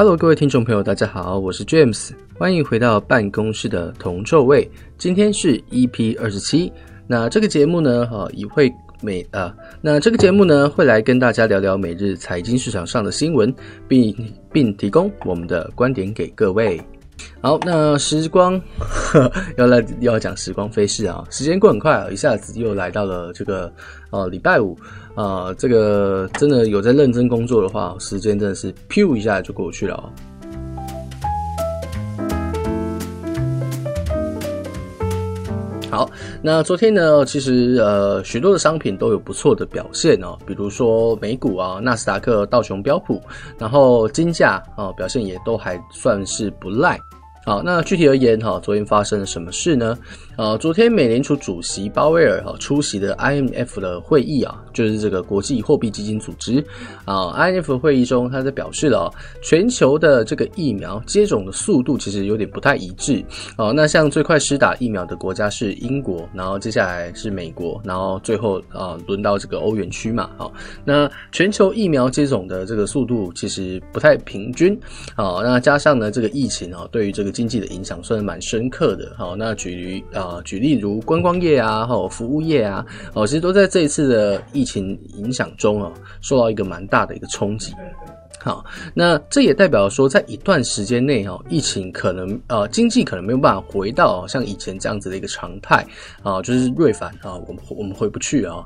Hello，各位听众朋友，大家好，我是 James，欢迎回到办公室的铜臭味。今天是 EP 二十七，那这个节目呢，哈，也会每啊，那这个节目呢，会来跟大家聊聊每日财经市场上的新闻，并并提供我们的观点给各位。好，那时光呵 要来又要讲时光飞逝啊，时间过很快啊，一下子又来到了这个呃礼拜五啊，这个真的有在认真工作的话，时间真的是咻一下就过去了哦。好，那昨天呢，其实呃许多的商品都有不错的表现哦，比如说美股啊，纳斯达克、道琼、标普，然后金价啊表现也都还算是不赖。好，那具体而言哈，昨天发生了什么事呢？呃，昨天美联储主席鲍威尔哈出席的 IMF 的会议啊，就是这个国际货币基金组织啊，IMF 会议中，他在表示了全球的这个疫苗接种的速度其实有点不太一致哦。那像最快施打疫苗的国家是英国，然后接下来是美国，然后最后啊轮到这个欧元区嘛。好，那全球疫苗接种的这个速度其实不太平均啊。那加上呢这个疫情啊，对于这个经济的影响算是蛮深刻的。好，那举例啊，举例如观光业啊，哈，服务业啊，哦，其实都在这一次的疫情影响中啊，受到一个蛮大的一个冲击。好，那这也代表说，在一段时间内哈，疫情可能呃经济可能没有办法回到像以前这样子的一个常态啊，就是瑞凡啊，我们我们回不去啊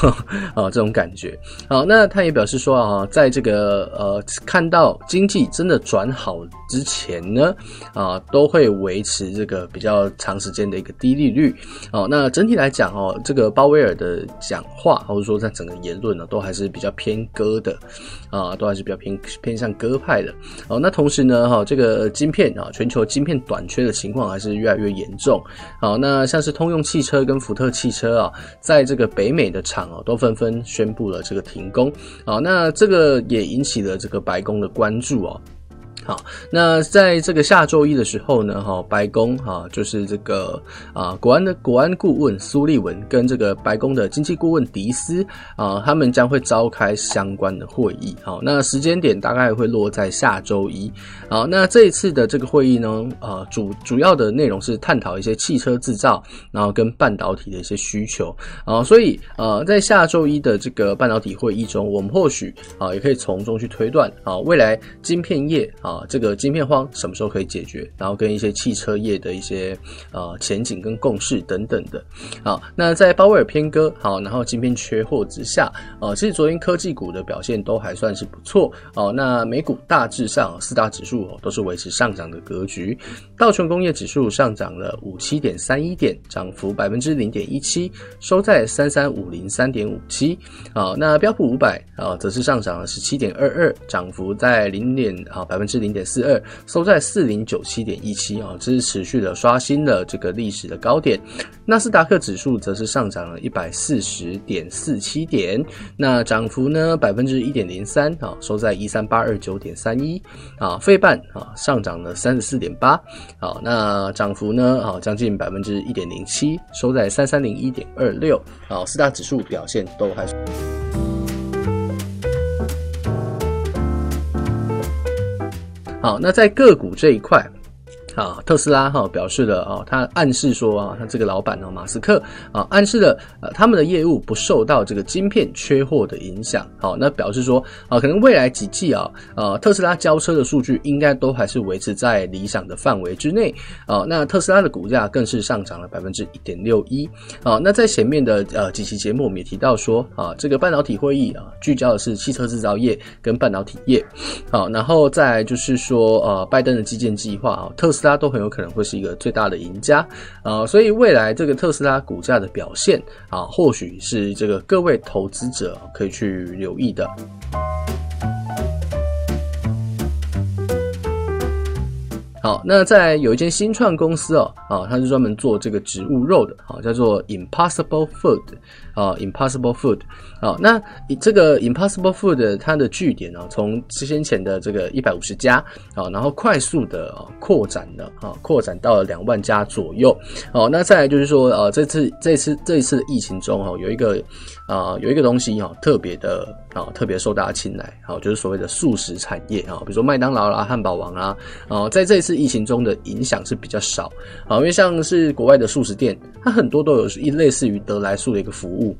啊这种感觉。好，那他也表示说啊，在这个呃看到经济真的转好之前呢啊，都会维持这个比较长时间的一个低利率。哦，那整体来讲哦，这个鲍威尔的讲话或者说在整个言论呢，都还是比较偏鸽的啊，都还是比较偏。偏向鸽派的哦，那同时呢，哈，这个晶片啊，全球晶片短缺的情况还是越来越严重。好，那像是通用汽车跟福特汽车啊，在这个北美的厂啊，都纷纷宣布了这个停工。好，那这个也引起了这个白宫的关注哦。好，那在这个下周一的时候呢，哈，白宫哈就是这个啊，国安的国安顾问苏利文跟这个白宫的经济顾问迪斯啊，他们将会召开相关的会议。好，那时间点大概会落在下周一。好，那这一次的这个会议呢，啊，主主要的内容是探讨一些汽车制造，然后跟半导体的一些需求。啊，所以呃，在下周一的这个半导体会议中，我们或许啊，也可以从中去推断啊，未来晶片业啊。啊，这个晶片荒什么时候可以解决？然后跟一些汽车业的一些呃前景跟共识等等的。好，那在鲍威尔偏鸽，好，然后晶片缺货之下，呃，其实昨天科技股的表现都还算是不错。哦，那美股大致上四大指数都是维持上涨的格局。道琼工业指数上涨了五七点三一点，涨幅百分之零点一七，收在三三五零三点五七。好，那标普五百啊，则是上涨了十七点二二，涨幅在零点啊百分之。零点四二，收在四零九七点一七啊，这是持续的刷新了这个历史的高点。纳斯达克指数则是上涨了一百四十点四七点，那涨幅呢百分之一点零三啊，收在一三八二九点三一啊。费半啊上涨了三十四点八啊，那涨幅呢啊将近百分之一点零七，收在三三零一点二六啊。四大指数表现都还好，那在个股这一块。啊，特斯拉哈表示了啊，他暗示说啊，他这个老板呢，马斯克啊，暗示了呃，他们的业务不受到这个晶片缺货的影响。好，那表示说啊，可能未来几季啊，呃，特斯拉交车的数据应该都还是维持在理想的范围之内。啊，那特斯拉的股价更是上涨了百分之一点六一。啊，那在前面的呃几期节目我们也提到说啊，这个半导体会议啊，聚焦的是汽车制造业跟半导体业。好，然后再就是说呃，拜登的基建计划啊，特斯拉。大家都很有可能会是一个最大的赢家啊，所以未来这个特斯拉股价的表现啊，或许是这个各位投资者可以去留意的。好，那在有一间新创公司哦，啊，它是专门做这个植物肉的，好，叫做 Impossible Food，啊，Impossible Food，啊，那这个 Impossible Food 它的据点呢，从先前的这个一百五十家，啊，然后快速的啊扩展了，啊，扩展到了两万家左右，哦，那再来就是说，呃，这次这次这一次疫情中，哈，有一个啊，有一个东西哈，特别的啊，特别受大家青睐，好，就是所谓的速食产业啊，比如说麦当劳啦、汉堡王啦，啊，在这一次。疫情中的影响是比较少，啊，因为像是国外的速食店，它很多都有一类似于得来速的一个服务。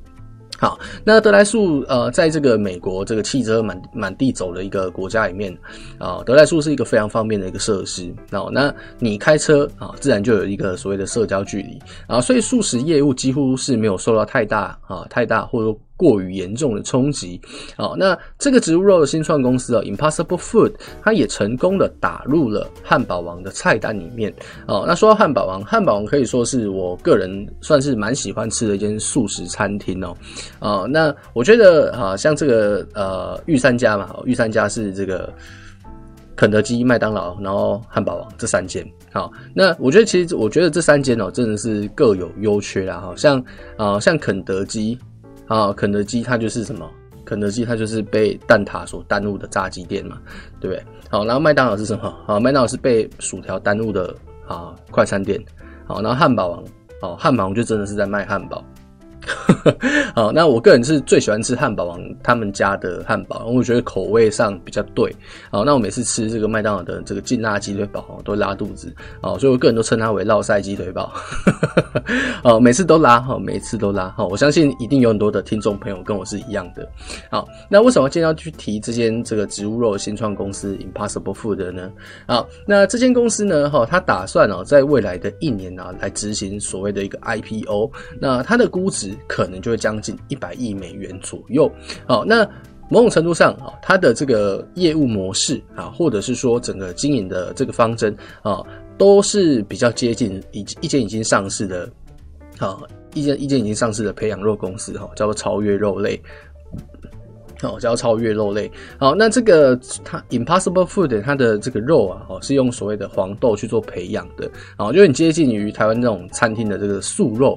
好，那得来速呃，在这个美国这个汽车满满地走的一个国家里面啊，得来速是一个非常方便的一个设施。哦，那你开车啊，自然就有一个所谓的社交距离啊，所以速食业务几乎是没有受到太大啊太大或者说。过于严重的冲击，好，那这个植物肉的新创公司啊，Impossible Food，它也成功的打入了汉堡王的菜单里面。哦，那说到汉堡王，汉堡王可以说是我个人算是蛮喜欢吃的一间素食餐厅哦。啊，那我觉得啊，像这个呃御三家嘛，御三家是这个肯德基、麦当劳，然后汉堡王这三间。好，那我觉得其实我觉得这三间哦，真的是各有优缺啦。好像啊，像肯德基。啊，肯德基它就是什么？肯德基它就是被蛋挞所耽误的炸鸡店嘛，对不对？好，然后麦当劳是什么？好，麦当劳是被薯条耽误的啊快餐店。好，然后汉堡王，哦，汉堡王就真的是在卖汉堡。好，那我个人是最喜欢吃汉堡王他们家的汉堡，因为我觉得口味上比较对。好，那我每次吃这个麦当劳的这个劲辣鸡腿堡都拉肚子，哦，所以我个人都称它为烙塞鸡腿堡。哦，每次都拉，哈，每次都拉，哈，我相信一定有很多的听众朋友跟我是一样的。好，那为什么今天要去提这间这个植物肉新创公司 Impossible Food 呢？好，那这间公司呢，哈，它打算哦，在未来的一年啊，来执行所谓的一个 IPO，那它的估值。可能就会将近一百亿美元左右。好，那某种程度上啊，它的这个业务模式啊，或者是说整个经营的这个方针啊，都是比较接近一一间已经上市的啊，一间一间已经上市的培养肉公司哈，叫做超越肉类。哦，叫超越肉类。好，那这个它 Impossible Food 它的这个肉啊，哦，是用所谓的黄豆去做培养的，哦，就很接近于台湾这种餐厅的这个素肉。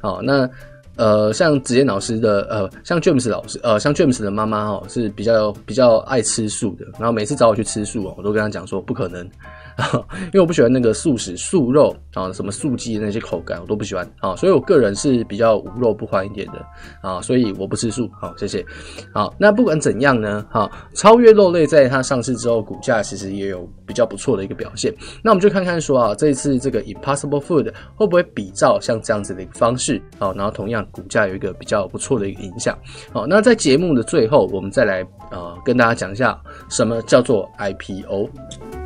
好，那。呃，像子健老师的，呃，像 James 老师，呃，像 James 的妈妈哈，是比较比较爱吃素的，然后每次找我去吃素哦，我都跟他讲说不可能。因为我不喜欢那个素食素肉啊，什么素鸡那些口感我都不喜欢啊，所以我个人是比较无肉不欢一点的啊，所以我不吃素。好，谢谢。好，那不管怎样呢，哈，超越肉类在它上市之后，股价其实也有比较不错的一个表现。那我们就看看说啊，这一次这个 Impossible Food 会不会比照像这样子的一个方式，好，然后同样股价有一个比较不错的一个影响。好，那在节目的最后，我们再来啊跟大家讲一下什么叫做 IPO。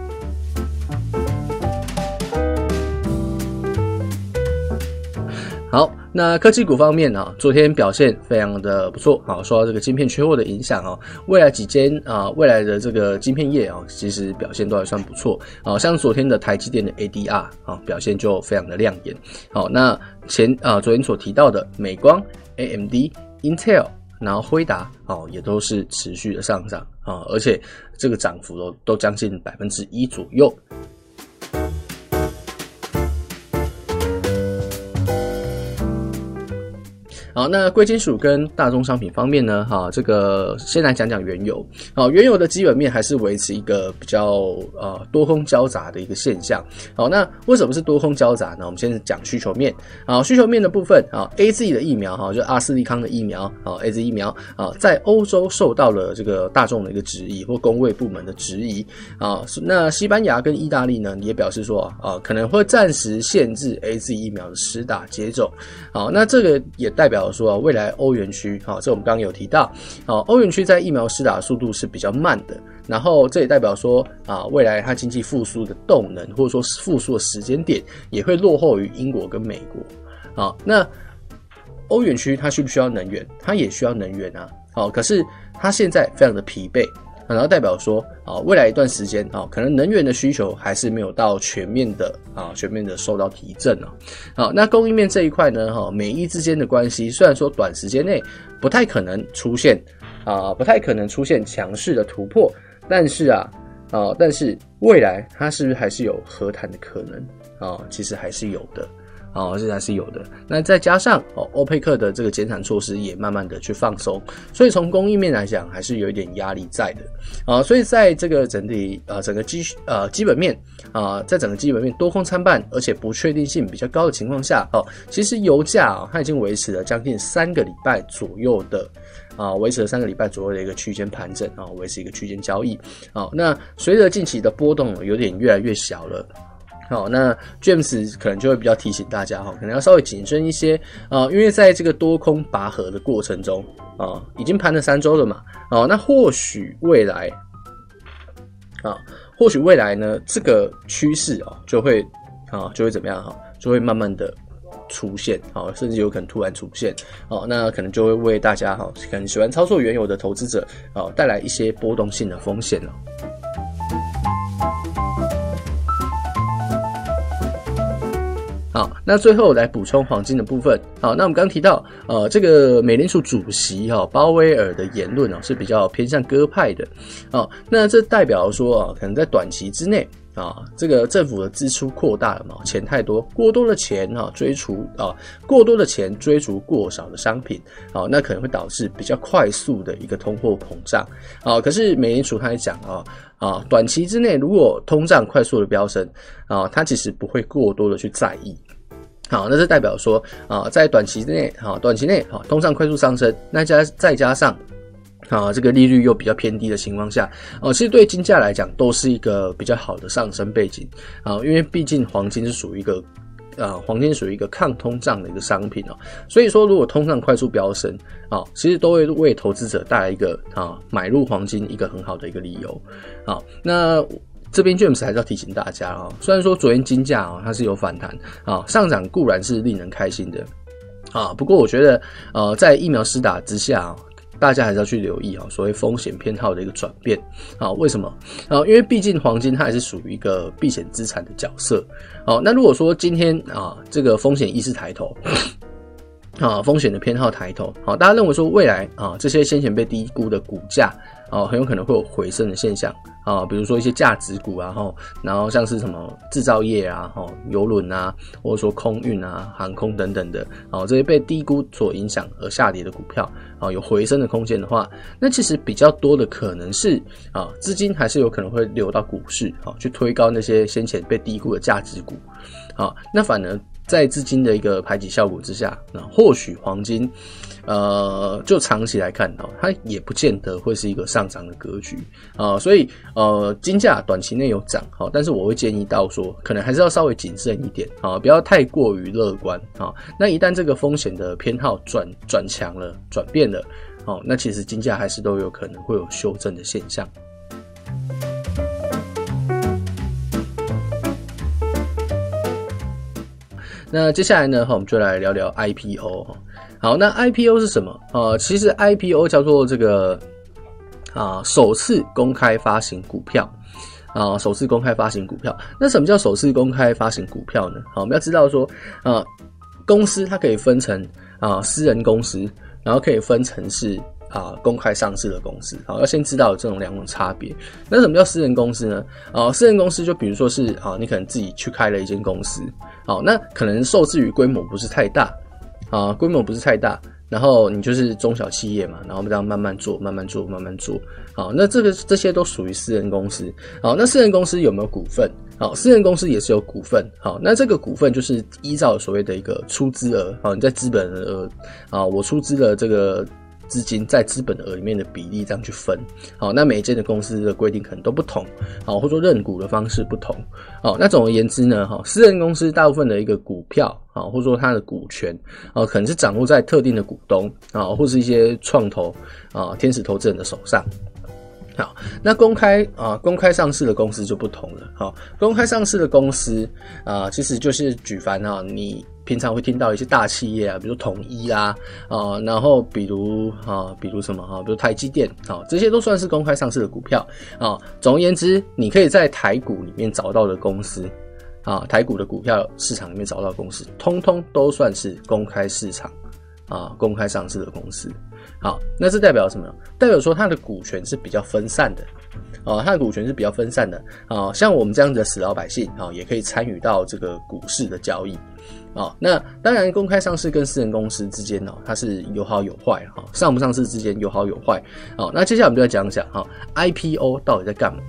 好，那科技股方面啊，昨天表现非常的不错。好，受到这个晶片缺货的影响啊，未来几间啊，未来的这个晶片业啊，其实表现都还算不错。好，像昨天的台积电的 ADR 啊，表现就非常的亮眼。好，那前啊，昨天所提到的美光、AMD、Intel，然后辉达哦，也都是持续的上涨啊，而且这个涨幅都都将近百分之一左右。好，那贵金属跟大宗商品方面呢？哈，这个先来讲讲原油。好，原油的基本面还是维持一个比较呃多空交杂的一个现象。好，那为什么是多空交杂呢？我们先讲需求面。好，需求面的部分啊，AZ 的疫苗哈，就阿斯利康的疫苗啊，AZ 疫苗啊，在欧洲受到了这个大众的一个质疑或公卫部门的质疑啊。那西班牙跟意大利呢，也表示说啊，可能会暂时限制 AZ 疫苗的施打接种。好，那这个也代表。说啊未来欧元区，啊，这我们刚刚有提到，啊，欧元区在疫苗施打速度是比较慢的，然后这也代表说啊，未来它经济复苏的动能或者说复苏的时间点也会落后于英国跟美国，啊，那欧元区它需不需要能源？它也需要能源啊，好，可是它现在非常的疲惫。然后代表说啊，未来一段时间啊，可能能源的需求还是没有到全面的啊，全面的受到提振哦。好，那供应面这一块呢，哈，美伊之间的关系虽然说短时间内不太可能出现啊，不太可能出现强势的突破，但是啊，啊，但是未来它是不是还是有和谈的可能啊？其实还是有的。哦，这还是有的。那再加上哦，欧佩克的这个减产措施也慢慢的去放松，所以从供应面来讲，还是有一点压力在的。啊，所以在这个整体呃整个基呃基本面啊，在整个基本面多空参半，而且不确定性比较高的情况下，哦，其实油价啊，它已经维持了将近三个礼拜左右的啊，维持了三个礼拜左右的一个区间盘整啊，维持一个区间交易。啊，那随着近期的波动有点越来越小了。好，那 James 可能就会比较提醒大家哈，可能要稍微谨慎一些啊，因为在这个多空拔河的过程中啊，已经盘了三周了嘛，哦，那或许未来啊，或许未来呢，这个趋势啊，就会啊，就会怎么样哈，就会慢慢的出现，啊，甚至有可能突然出现，哦，那可能就会为大家哈，可能喜欢操作原油的投资者啊，带来一些波动性的风险了。好，那最后来补充黄金的部分。好，那我们刚提到，呃，这个美联储主席哈鲍威尔的言论哦是比较偏向鸽派的。哦，那这代表说啊，可能在短期之内啊，这个政府的支出扩大了嘛，钱太多，过多的钱哈追逐啊，过多的钱追逐过少的商品，好，那可能会导致比较快速的一个通货膨胀。啊，可是美联储他也讲啊。啊，短期之内如果通胀快速的飙升，啊，它其实不会过多的去在意。好，那是代表说，啊，在短期之内，哈，短期内，哈，通胀快速上升，那加再加上，啊，这个利率又比较偏低的情况下，哦，其实对金价来讲都是一个比较好的上升背景。啊，因为毕竟黄金是属于一个。啊，黄金属于一个抗通胀的一个商品哦，所以说如果通胀快速飙升啊，其实都会为投资者带来一个啊买入黄金一个很好的一个理由。好，那这边 James 还是要提醒大家啊，虽然说昨天金价啊它是有反弹啊，上涨固然是令人开心的啊，不过我觉得呃在疫苗施打之下。大家还是要去留意啊，所谓风险偏好的一个转变啊？为什么啊？因为毕竟黄金它还是属于一个避险资产的角色。好，那如果说今天啊，这个风险意识抬头，啊，风险的偏好抬头，好，大家认为说未来啊，这些先前被低估的股价。哦，很有可能会有回升的现象啊，比如说一些价值股啊，哈，然后像是什么制造业啊，哈，邮轮啊，或者说空运啊、航空等等的，哦，这些被低估所影响而下跌的股票，啊，有回升的空间的话，那其实比较多的可能是啊，资金还是有可能会流到股市，啊，去推高那些先前被低估的价值股，啊，那反而在资金的一个排挤效果之下，那或许黄金。呃，就长期来看哦，它也不见得会是一个上涨的格局啊，所以呃，金价短期内有涨哈，但是我会建议到说，可能还是要稍微谨慎一点啊，不要太过于乐观啊。那一旦这个风险的偏好转转强了、转变了，哦，那其实金价还是都有可能会有修正的现象。那接下来呢，哈，我们就来聊聊 IPO 哈。好，那 IPO 是什么？呃，其实 IPO 叫做这个啊，首次公开发行股票啊，首次公开发行股票。那什么叫首次公开发行股票呢？好，我们要知道说啊，公司它可以分成啊私人公司，然后可以分成是啊公开上市的公司。好，要先知道有这种两种差别。那什么叫私人公司呢？啊，私人公司就比如说是啊，你可能自己去开了一间公司，好，那可能受制于规模不是太大。啊，规模不是太大，然后你就是中小企业嘛，然后这样慢慢做，慢慢做，慢慢做。好，那这个这些都属于私人公司。好，那私人公司有没有股份？好，私人公司也是有股份。好，那这个股份就是依照所谓的一个出资额。好，你在资本额啊，我出资的这个。资金在资本额里面的比例这样去分，好，那每一间的公司的规定可能都不同，好，或者说认股的方式不同，好，那总而言之呢，哈，私人公司大部分的一个股票，啊，或者说它的股权，啊，可能是掌握在特定的股东，啊，或是一些创投，啊，天使投资人的手上。好，那公开啊，公开上市的公司就不同了。好，公开上市的公司啊，其实就是举凡啊，你平常会听到一些大企业啊，比如统一啊，啊，然后比如啊，比如什么哈，比如台积电啊，这些都算是公开上市的股票啊。总而言之，你可以在台股里面找到的公司啊，台股的股票市场里面找到的公司，通通都算是公开市场啊公开上市的公司。好，那这代表什么？代表说它的股权是比较分散的，哦，它的股权是比较分散的，啊，像我们这样子的死老百姓，啊，也可以参与到这个股市的交易，啊，那当然公开上市跟私人公司之间呢，它是有好有坏，哈，上不上市之间有好有坏，好，那接下来我们就来讲一下哈，IPO 到底在干嘛？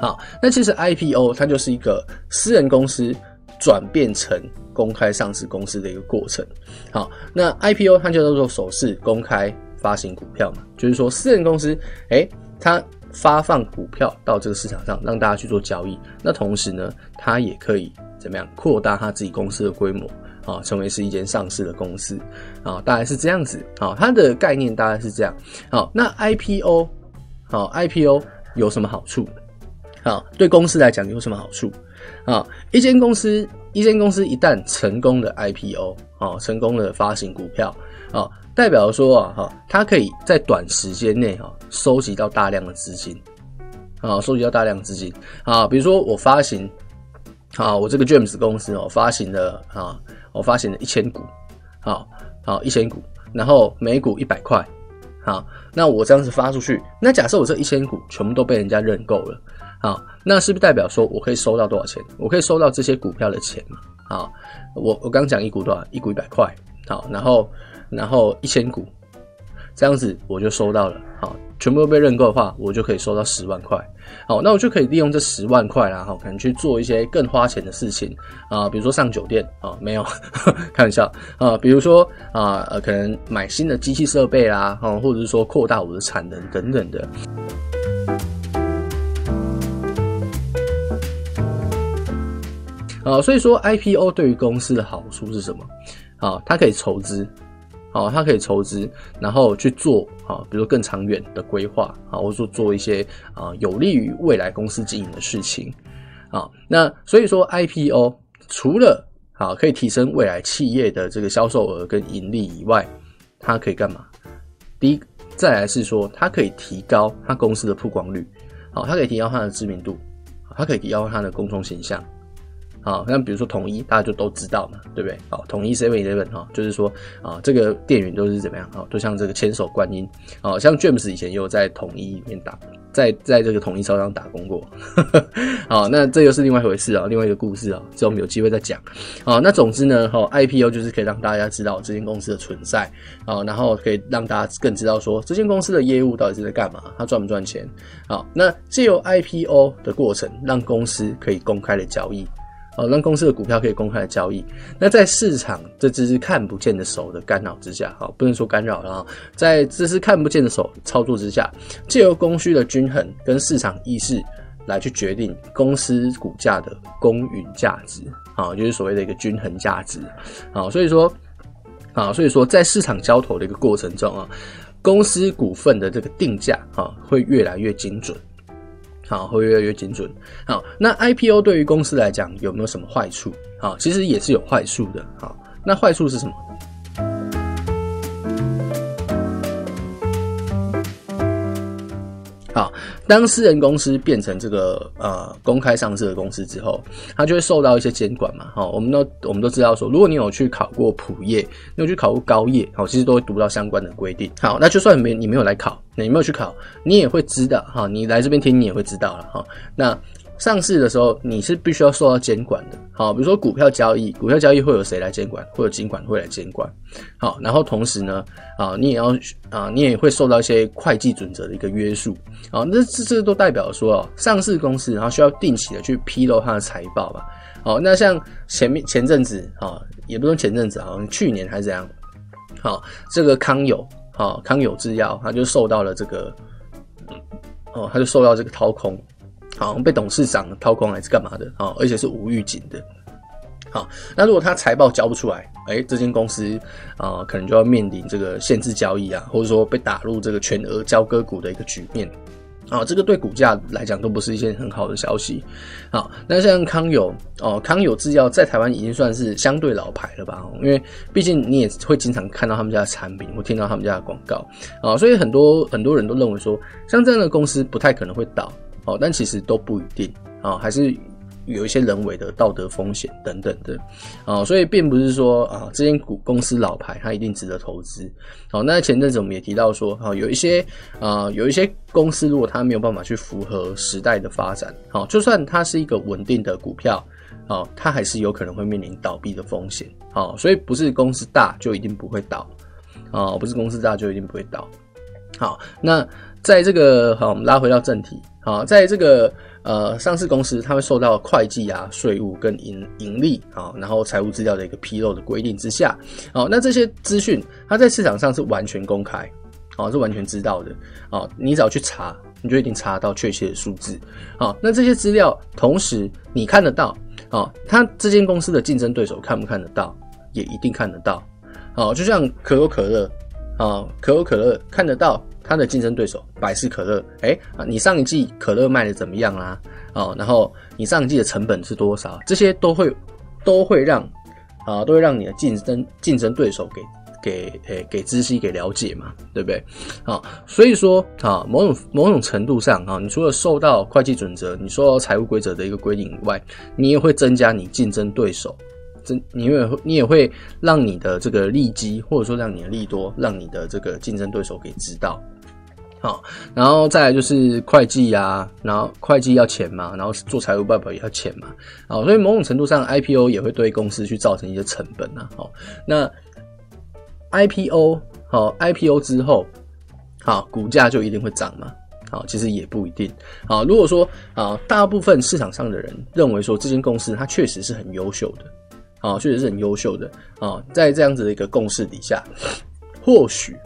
好，那其实 IPO 它就是一个私人公司。转变成公开上市公司的一个过程。好，那 IPO 它就叫做首次公开发行股票嘛，就是说私人公司，哎、它发放股票到这个市场上，让大家去做交易。那同时呢，它也可以怎么样扩大它自己公司的规模啊，成为是一间上市的公司啊，大概是这样子啊。它的概念大概是这样。好，那 IPO 好，IPO 有什么好处？好，对公司来讲有什么好处？啊，一间公司，一间公司一旦成功的 IPO，啊，成功的发行股票，啊，代表说啊，哈，它可以在短时间内哈收集到大量的资金，啊，收集到大量资金，啊，比如说我发行，啊，我这个 James 公司哦，发行了啊，我发行了一千股，好，好一千股，然后每股一百块，好，那我这样子发出去，那假设我这一千股全部都被人家认购了。好，那是不是代表说我可以收到多少钱？我可以收到这些股票的钱嘛？好，我我刚讲一股多少？一股一百块。好，然后然后一千股，这样子我就收到了。好，全部都被认购的话，我就可以收到十万块。好，那我就可以利用这十万块啦，哈，可能去做一些更花钱的事情啊，比如说上酒店啊，没有，开玩笑啊，比如说啊，呃，可能买新的机器设备啦，啊，或者是说扩大我的产能等等的。啊，所以说 IPO 对于公司的好处是什么？啊，它可以筹资，啊，它可以筹资，然后去做啊，比如说更长远的规划，啊，或者说做一些啊有利于未来公司经营的事情，啊，那所以说 IPO 除了啊可以提升未来企业的这个销售额跟盈利以外，它可以干嘛？第一，再来是说它可以提高它公司的曝光率，好，它可以提高它的知名度，它可以提高它的公众形象。好，那比如说统一，大家就都知道嘛，对不对？好，统一 Seven Eleven 哈，就是说啊，这个店员都是怎么样？啊，都像这个千手观音，啊，像 James 以前也有在统一里面打，在在这个统一超商打工过。好，那这又是另外一回事啊，另外一个故事啊，这我们有机会再讲。好，那总之呢，哈，IPO 就是可以让大家知道这间公司的存在，啊，然后可以让大家更知道说这间公司的业务到底是在干嘛，它赚不赚钱？好，那借由 IPO 的过程，让公司可以公开的交易。哦，让公司的股票可以公开的交易。那在市场这只是看不见的手的干扰之下，好，不能说干扰了，在这是看不见的手操作之下，借由供需的均衡跟市场意识来去决定公司股价的公允价值，啊，就是所谓的一个均衡价值，啊，所以说，啊，所以说在市场交投的一个过程中啊，公司股份的这个定价啊会越来越精准。好，会越来越精准。好，那 IPO 对于公司来讲有没有什么坏处？好，其实也是有坏处的。好，那坏处是什么？当私人公司变成这个呃公开上市的公司之后，它就会受到一些监管嘛。哦，我们都我们都知道说，如果你有去考过普业，你有去考过高业，好，其实都会读到相关的规定。好，那就算没你没有来考，你没有去考，你也会知道哈。你来这边听，你也会知道了哈。那上市的时候，你是必须要受到监管的。好，比如说股票交易，股票交易会有谁来监管？会有金管会来监管。好，然后同时呢，啊，你也要啊，你也会受到一些会计准则的一个约束。好，那这这都代表说哦，上市公司然后需要定期的去披露它的财报吧。好，那像前面前阵子啊，也不是前阵子，好像去年还是怎样。好，这个康友，好，康友制药，它就受到了这个，哦，它就受到这个掏空。好像，被董事长掏空还是干嘛的？啊，而且是无预警的。好，那如果他财报交不出来，哎、这间公司啊、可能就要面临这个限制交易啊，或者说被打入这个全额交割股的一个局面。啊，这个对股价来讲都不是一件很好的消息。好，那像康友哦，康友制药在台湾已经算是相对老牌了吧？因为毕竟你也会经常看到他们家的产品，或听到他们家的广告啊，所以很多很多人都认为说，像这样的公司不太可能会倒。哦，但其实都不一定啊，还是有一些人为的道德风险等等的，啊，所以并不是说啊，这间股公司老牌它一定值得投资。好，那前阵子我们也提到说，哈，有一些啊，有一些公司如果它没有办法去符合时代的发展，好，就算它是一个稳定的股票，啊，它还是有可能会面临倒闭的风险。好，所以不是公司大就一定不会倒，啊，不是公司大就一定不会倒。好，那在这个好，我们拉回到正题。啊，在这个呃上市公司，它会受到会计啊、税务跟盈盈利啊，然后财务资料的一个披露的规定之下，好，那这些资讯它在市场上是完全公开，好，是完全知道的，好，你只要去查，你就一定查到确切的数字，好，那这些资料同时你看得到，好，他这间公司的竞争对手看不看得到，也一定看得到，好，就像可口可乐，啊，可口可乐看得到。它的竞争对手百事可乐，哎、你上一季可乐卖的怎么样啦？哦，然后你上一季的成本是多少？这些都会都会让啊，都会让你的竞争竞争对手给给诶给知悉给了解嘛，对不对？啊，所以说啊，某种某种程度上啊，你除了受到会计准则、你受到财务规则的一个规定以外，你也会增加你竞争对手，你也会你也会让你的这个利基，或者说让你的利多，让你的这个竞争对手给知道。好，然后再来就是会计啊，然后会计要钱嘛，然后做财务报表也要钱嘛，好，所以某种程度上，IPO 也会对公司去造成一些成本啊。好，那 IPO 好，IPO 之后，好，股价就一定会涨吗？好，其实也不一定。好，如果说啊，大部分市场上的人认为说这间公司它确实是很优秀的，啊，确实是很优秀的啊，在这样子的一个共识底下，或许。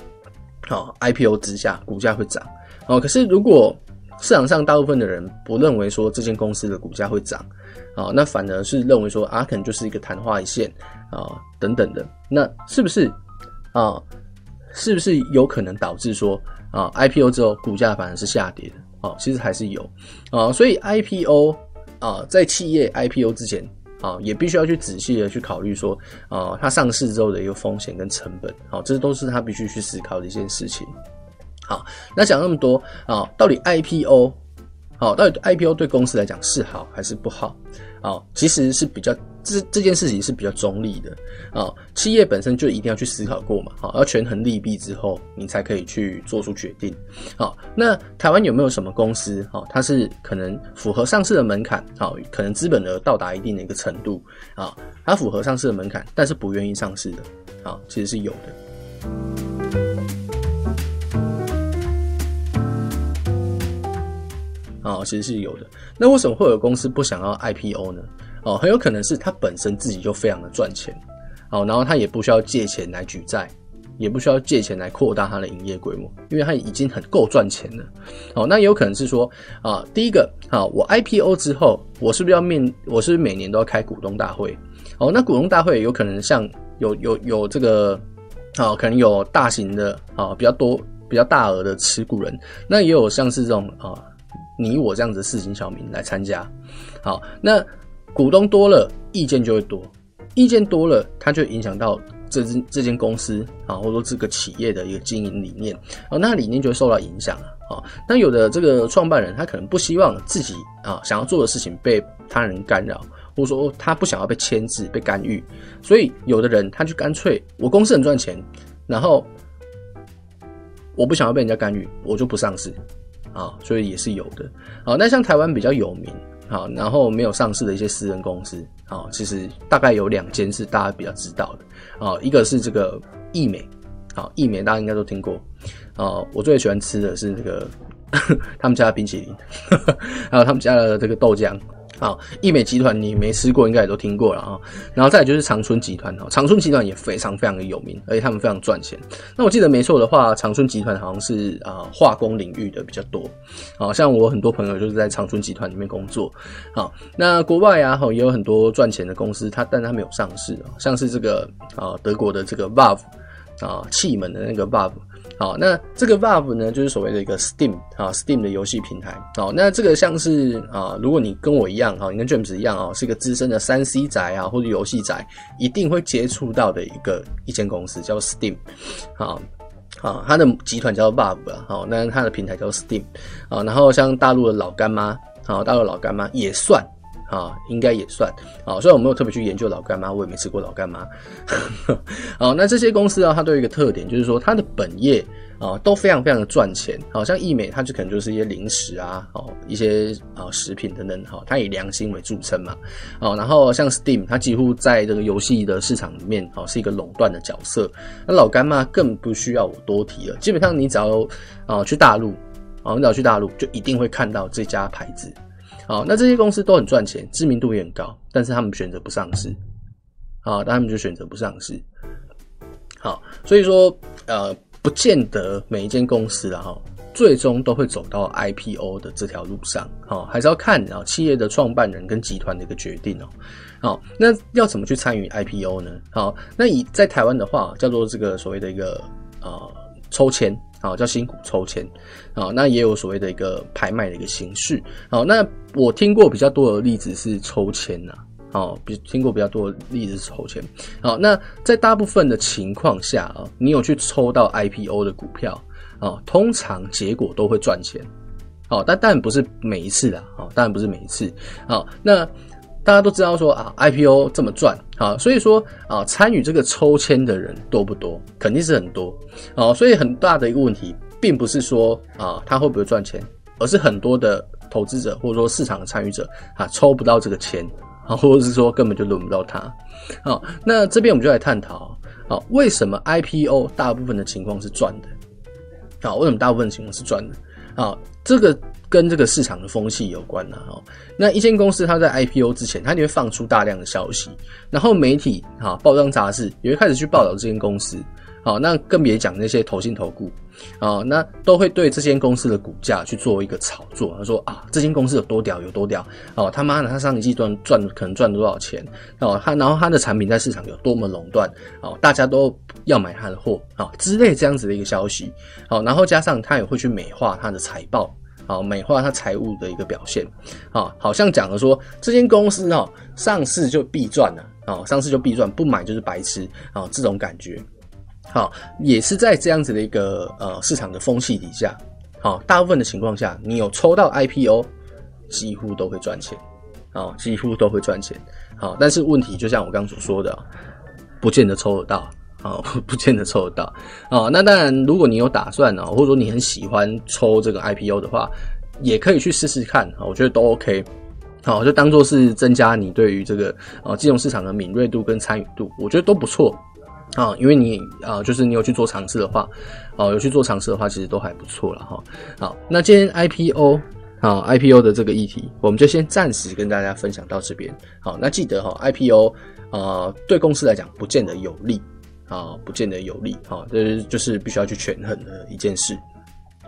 啊，IPO 之下股价会涨。啊，可是如果市场上大部分的人不认为说这间公司的股价会涨，啊，那反而是认为说啊，可能就是一个昙花一现啊等等的，那是不是啊？是不是有可能导致说啊 IPO 之后股价反而是下跌的？哦，其实还是有啊，所以 IPO 啊，在企业 IPO 之前。啊，也必须要去仔细的去考虑说，啊，它上市之后的一个风险跟成本，啊，这都是他必须去思考的一件事情。好，那讲那么多啊，到底 IPO，好，到底 IPO 对公司来讲是好还是不好？啊，其实是比较。这这件事情是比较中立的啊、哦，企业本身就一定要去思考过嘛，好、哦，要权衡利弊之后，你才可以去做出决定。好、哦，那台湾有没有什么公司，好、哦，它是可能符合上市的门槛，好、哦，可能资本额到达一定的一个程度，啊、哦，它符合上市的门槛，但是不愿意上市的，啊、哦，其实是有的，啊、哦，其实是有的。那为什么会有公司不想要 IPO 呢？哦，很有可能是他本身自己就非常的赚钱，哦，然后他也不需要借钱来举债，也不需要借钱来扩大他的营业规模，因为他已经很够赚钱了。哦，那也有可能是说，啊，第一个，啊，我 IPO 之后，我是不是要面，我是不是每年都要开股东大会？哦，那股东大会有可能像有有有这个，啊，可能有大型的，啊，比较多比较大额的持股人，那也有像是这种啊，你我这样子的市井小民来参加。好，那。股东多了，意见就会多，意见多了，它就影响到这这这间公司啊，或者说这个企业的一个经营理念，啊，那理念就会受到影响啊。那有的这个创办人，他可能不希望自己啊想要做的事情被他人干扰，或者说他不想要被牵制、被干预，所以有的人他就干脆，我公司很赚钱，然后我不想要被人家干预，我就不上市啊，所以也是有的。好，那像台湾比较有名。好，然后没有上市的一些私人公司，好，其实大概有两间是大家比较知道的，啊，一个是这个益美，好，益美大家应该都听过，啊，我最喜欢吃的是这个 他们家的冰淇淋，还有他们家的这个豆浆。好，义美集团你没吃过，应该也都听过了啊。然后再就是长春集团，哈，长春集团也非常非常的有名，而且他们非常赚钱。那我记得没错的话，长春集团好像是啊化工领域的比较多。好像我很多朋友就是在长春集团里面工作。好，那国外啊，哈也有很多赚钱的公司，它但它没有上市啊，像是这个啊德国的这个 vav 啊气门的那个 v a v。好，那这个 Valve 呢，就是所谓的一个 Steam 啊，Steam 的游戏平台。好，那这个像是啊，如果你跟我一样哈，你跟 James 一样啊，是一个资深的三 C 宅啊，或者游戏宅，一定会接触到的一个一间公司叫 Steam。好，好，它的集团叫做 Valve 啊，好，那它的平台叫 Steam。啊，然后像大陆的老干妈，好，大陆老干妈也算。啊，应该也算啊。虽然我没有特别去研究老干妈，我也没吃过老干妈。好，那这些公司啊，它都有一个特点，就是说它的本业啊都非常非常的赚钱。好像易美，它就可能就是一些零食啊，哦，一些啊食品等等，哈，它以良心为著称嘛。哦，然后像 Steam，它几乎在这个游戏的市场里面，哦，是一个垄断的角色。那老干妈更不需要我多提了，基本上你只要啊去大陆，啊你只要去大陆，就一定会看到这家牌子。好，那这些公司都很赚钱，知名度也很高，但是他们选择不上市。好，那他们就选择不上市。好，所以说，呃，不见得每一间公司啊，哈，最终都会走到 IPO 的这条路上。好，还是要看啊企业的创办人跟集团的一个决定哦。好，那要怎么去参与 IPO 呢？好，那以在台湾的话，叫做这个所谓的一个呃抽签。好，叫新股抽签，好，那也有所谓的一个拍卖的一个形式。好，那我听过比较多的例子是抽签呐，好，比听过比较多的例子是抽签。好，那在大部分的情况下啊，你有去抽到 IPO 的股票啊，通常结果都会赚钱。好，但但不是每一次啦，好，当然不是每一次。好，那。大家都知道说啊，IPO 这么赚啊，所以说啊，参与这个抽签的人多不多？肯定是很多啊，所以很大的一个问题，并不是说啊，他会不会赚钱，而是很多的投资者或者说市场的参与者啊，抽不到这个签啊，或者是说根本就轮不到他。好，那这边我们就来探讨啊，为什么 IPO 大部分的情况是赚的？啊，为什么大部分的情况是赚的？啊，这个。跟这个市场的风气有关呐，哈。那一间公司它在 IPO 之前，它就会放出大量的消息，然后媒体哈、报章杂志也会开始去报道这间公司，好，那更别讲那些投信投顾，啊，那都会对这间公司的股价去做一个炒作。他说啊，这间公司有多屌，有多屌，哦，他妈的，他上一季赚赚可能赚了多少钱，哦，他然后他的产品在市场有多么垄断，哦，大家都要买他的货，啊，之类这样子的一个消息，好，然后加上他也会去美化他的财报。好，美化他财务的一个表现，好，好像讲了说这间公司哦，上市就必赚了，哦，上市就必赚，不买就是白痴，啊，这种感觉，好，也是在这样子的一个呃市场的风气底下，好，大部分的情况下，你有抽到 IPO，几乎都会赚钱，啊，几乎都会赚钱，好，但是问题就像我刚刚所说的，不见得抽得到。啊，不见得抽得到啊。那当然，如果你有打算啊，或者说你很喜欢抽这个 IPO 的话，也可以去试试看啊。我觉得都 OK。好，就当做是增加你对于这个啊金融市场的敏锐度跟参与度，我觉得都不错啊。因为你啊，就是你有去做尝试的话，哦，有去做尝试的话，其实都还不错了哈。好，那今天 IPO 啊 IPO 的这个议题，我们就先暂时跟大家分享到这边。好，那记得哈 IPO 啊，对公司来讲不见得有利。啊，不见得有利，哈，这就是必须要去权衡的一件事。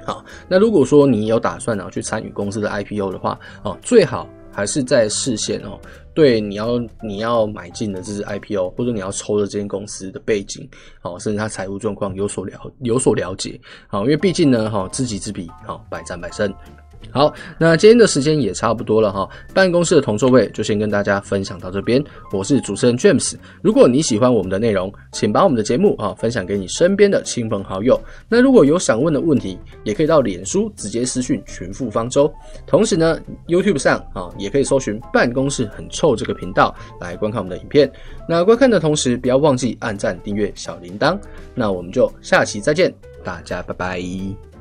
好，那如果说你有打算呢去参与公司的 IPO 的话，哦，最好还是在视线哦，对你要你要买进的这支 IPO，或者你要抽的这间公司的背景，哦，甚至它财务状况有所了有所了解，好，因为毕竟呢，哈，知己知彼，好，百战百胜。好，那今天的时间也差不多了哈，办公室的同座位就先跟大家分享到这边。我是主持人 James，如果你喜欢我们的内容，请把我们的节目啊分享给你身边的亲朋好友。那如果有想问的问题，也可以到脸书直接私讯群富方舟。同时呢，YouTube 上啊也可以搜寻“办公室很臭”这个频道来观看我们的影片。那观看的同时，不要忘记按赞、订阅、小铃铛。那我们就下期再见，大家拜拜。